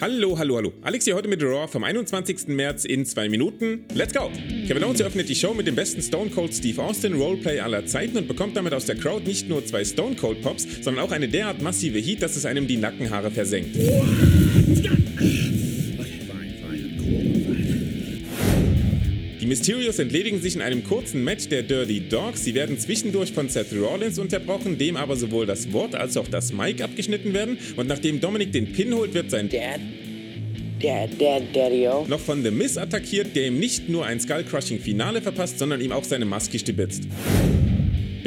Hallo, hallo, hallo. Alex hier heute mit Raw vom 21. März in zwei Minuten. Let's go! Kevin Owens eröffnet die Show mit dem besten Stone Cold Steve Austin Roleplay aller Zeiten und bekommt damit aus der Crowd nicht nur zwei Stone Cold Pops, sondern auch eine derart massive Heat, dass es einem die Nackenhaare versenkt. Die Mysterios entledigen sich in einem kurzen Match der Dirty Dogs. Sie werden zwischendurch von Seth Rollins unterbrochen, dem aber sowohl das Wort als auch das Mic abgeschnitten werden. Und nachdem Dominik den Pin holt, wird sein Dad? Dad, Dad, Daddy-o. noch von The Miz attackiert, der ihm nicht nur ein Skull-Crushing-Finale verpasst, sondern ihm auch seine Maske stibitzt.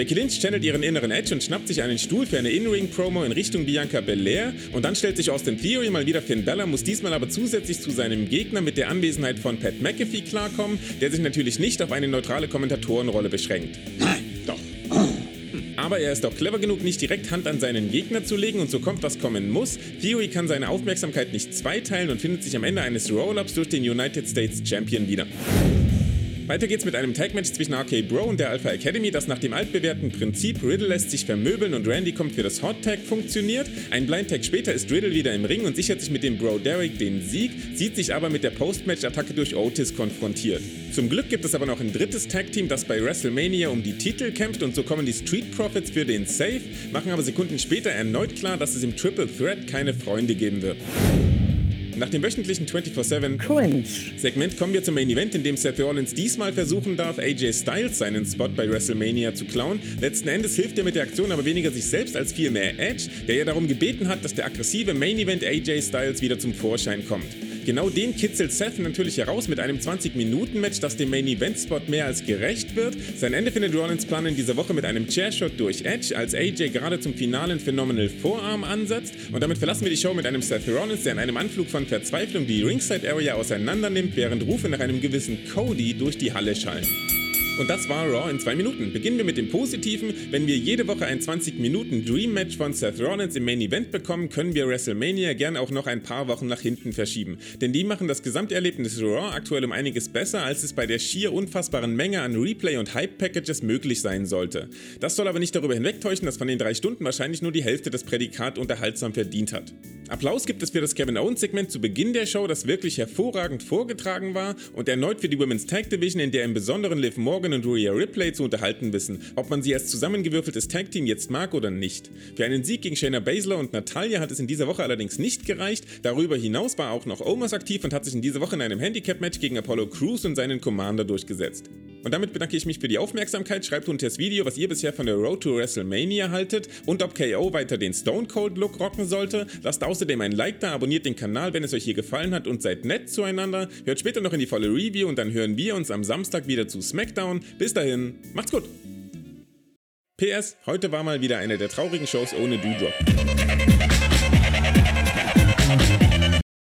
Becky Lynch channelt ihren inneren Edge und schnappt sich einen Stuhl für eine In-Ring-Promo in Richtung Bianca Belair und dann stellt sich Austin Theory mal wieder Finn Bella, muss diesmal aber zusätzlich zu seinem Gegner mit der Anwesenheit von Pat McAfee klarkommen, der sich natürlich nicht auf eine neutrale Kommentatorenrolle beschränkt. Nein, doch. Aber er ist auch clever genug, nicht direkt Hand an seinen Gegner zu legen und so kommt, was kommen muss. Theory kann seine Aufmerksamkeit nicht zweiteilen und findet sich am Ende eines Roll-Ups durch den United States Champion wieder. Weiter geht's mit einem Tag-Match zwischen RK Bro und der Alpha Academy, das nach dem altbewährten Prinzip Riddle lässt sich vermöbeln und Randy kommt für das Hot Tag funktioniert. Ein Blind Tag später ist Riddle wieder im Ring und sichert sich mit dem Bro Derek den Sieg, sieht sich aber mit der Post-Match-Attacke durch Otis konfrontiert. Zum Glück gibt es aber noch ein drittes Tag-Team, das bei WrestleMania um die Titel kämpft und so kommen die Street Profits für den Save, machen aber Sekunden später erneut klar, dass es im Triple Threat keine Freunde geben wird. Nach dem wöchentlichen 24-7 Cringe. Segment kommen wir zum Main Event, in dem Seth Rollins diesmal versuchen darf, AJ Styles seinen Spot bei WrestleMania zu klauen. Letzten Endes hilft er mit der Aktion aber weniger sich selbst als vielmehr Edge, der ja darum gebeten hat, dass der aggressive Main Event AJ Styles wieder zum Vorschein kommt. Genau den kitzelt Seth natürlich heraus mit einem 20-Minuten-Match, das dem Main-Event-Spot mehr als gerecht wird. Sein Ende findet Rollins Plan in dieser Woche mit einem Chairshot durch Edge, als AJ gerade zum finalen Phenomenal Vorarm ansetzt. Und damit verlassen wir die Show mit einem Seth Rollins, der in einem Anflug von Verzweiflung die Ringside-Area auseinander nimmt, während Rufe nach einem gewissen Cody durch die Halle schallen. Und das war Raw in zwei Minuten. Beginnen wir mit dem Positiven. Wenn wir jede Woche ein 20-Minuten-Dream-Match von Seth Rollins im Main Event bekommen, können wir WrestleMania gern auch noch ein paar Wochen nach hinten verschieben. Denn die machen das Gesamterlebnis Raw aktuell um einiges besser, als es bei der schier unfassbaren Menge an Replay- und Hype-Packages möglich sein sollte. Das soll aber nicht darüber hinwegtäuschen, dass von den drei Stunden wahrscheinlich nur die Hälfte das Prädikat unterhaltsam verdient hat. Applaus gibt es für das Kevin Owens-Segment zu Beginn der Show, das wirklich hervorragend vorgetragen war und erneut für die Women's Tag Division, in der im Besonderen Liv Morgan und Rhea Ripley zu unterhalten wissen, ob man sie als zusammengewürfeltes Tag Team jetzt mag oder nicht. Für einen Sieg gegen Shayna Baszler und Natalia hat es in dieser Woche allerdings nicht gereicht. Darüber hinaus war auch noch Omos aktiv und hat sich in dieser Woche in einem Handicap-Match gegen Apollo Crews und seinen Commander durchgesetzt. Und damit bedanke ich mich für die Aufmerksamkeit. Schreibt unter das Video, was ihr bisher von der Road to WrestleMania haltet und ob KO weiter den Stone Cold Look rocken sollte. Lasst außerdem ein Like da, abonniert den Kanal, wenn es euch hier gefallen hat und seid nett zueinander. Hört später noch in die volle Review und dann hören wir uns am Samstag wieder zu SmackDown. Bis dahin, macht's gut! PS, heute war mal wieder eine der traurigen Shows ohne Doodrop.